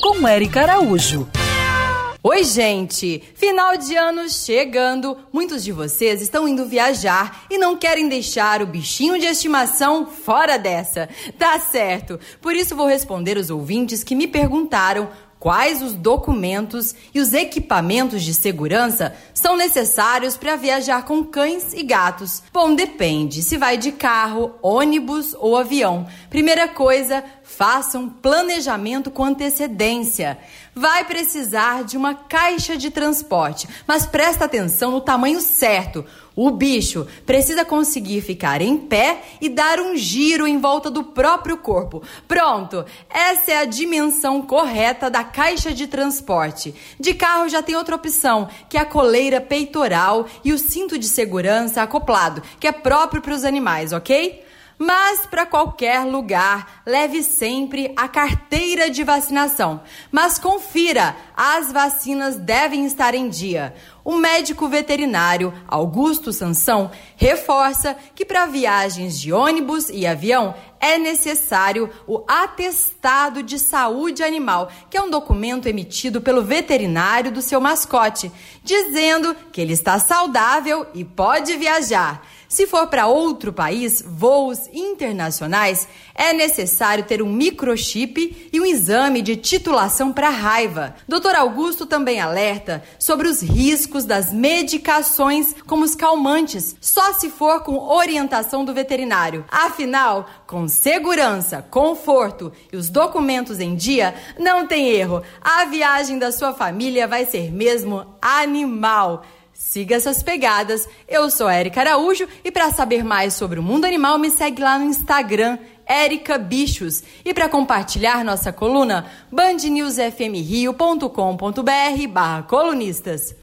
Com Eric Araújo. Oi, gente! Final de ano chegando. Muitos de vocês estão indo viajar e não querem deixar o bichinho de estimação fora dessa. Tá certo. Por isso vou responder os ouvintes que me perguntaram quais os documentos e os equipamentos de segurança são necessários para viajar com cães e gatos. Bom, depende se vai de carro, ônibus ou avião. Primeira coisa, faça um planejamento com antecedência. Vai precisar de uma caixa de transporte, mas presta atenção no tamanho certo. O bicho precisa conseguir ficar em pé e dar um giro em volta do próprio corpo. Pronto, essa é a dimensão correta da caixa de transporte. De carro já tem outra opção, que é a coleira peitoral e o cinto de segurança acoplado, que é próprio para os animais, ok? Mas para qualquer lugar, leve sempre a carteira de vacinação. Mas confira, as vacinas devem estar em dia. O médico veterinário Augusto Sansão reforça que para viagens de ônibus e avião é necessário o atestado de saúde animal, que é um documento emitido pelo veterinário do seu mascote, dizendo que ele está saudável e pode viajar. Se for para outro país, voos internacionais, é necessário ter um microchip e um exame de titulação para raiva. Dr. Augusto também alerta sobre os riscos das medicações como os calmantes, só se for com orientação do veterinário. Afinal, com segurança, conforto e os documentos em dia, não tem erro. A viagem da sua família vai ser mesmo animal. Siga essas pegadas. Eu sou Érica Araújo e para saber mais sobre o mundo animal, me segue lá no Instagram, Érica Bichos. E para compartilhar nossa coluna, bandnewsfmrio.com.br barra colunistas.